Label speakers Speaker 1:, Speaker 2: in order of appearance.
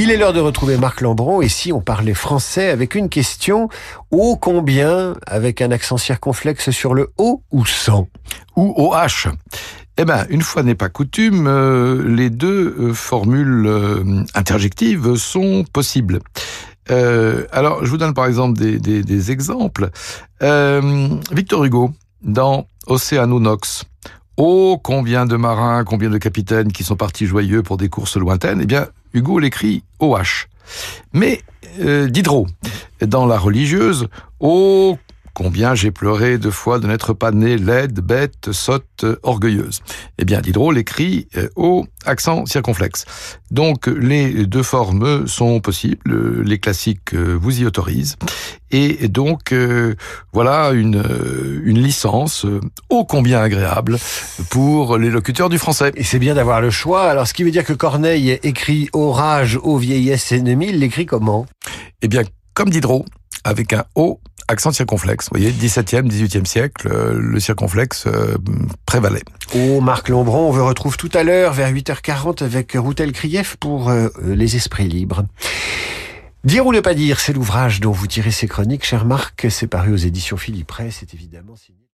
Speaker 1: Il est l'heure de retrouver Marc Lambron et si on parlait français avec une question, ô combien avec un accent circonflexe sur le O ou sans
Speaker 2: Ou OH eh bien, une fois n'est pas coutume, euh, les deux euh, formules euh, interjectives sont possibles. alors, je vous donne par exemple des, exemples. Victor Hugo, dans Océano Nox, Oh, combien de marins, combien de capitaines qui sont partis joyeux pour des courses lointaines? Eh bien, Hugo l'écrit OH. Mais euh, Diderot, dans La religieuse, Oh, Combien j'ai pleuré deux fois de n'être pas né laide, bête, sotte, orgueilleuse. Eh bien, Diderot l'écrit euh, au accent circonflexe. Donc, les deux formes sont possibles. Les classiques euh, vous y autorisent. Et donc, euh, voilà une, une licence ô combien agréable pour les locuteurs du français.
Speaker 1: Et c'est bien d'avoir le choix. Alors, ce qui veut dire que Corneille écrit orage aux vieillesses ennemies, il l'écrit comment?
Speaker 2: Eh bien, comme Diderot, avec un O accent circonflexe. Vous voyez, 17e, 18e siècle, euh, le circonflexe euh, prévalait.
Speaker 1: Oh, Marc Lombron, on vous retrouve tout à l'heure vers 8h40 avec Routel Krief pour euh, Les Esprits Libres. Dire ou ne pas dire, c'est l'ouvrage dont vous tirez ces chroniques, cher Marc. C'est paru aux éditions Philippe Ray, c'est évidemment signé.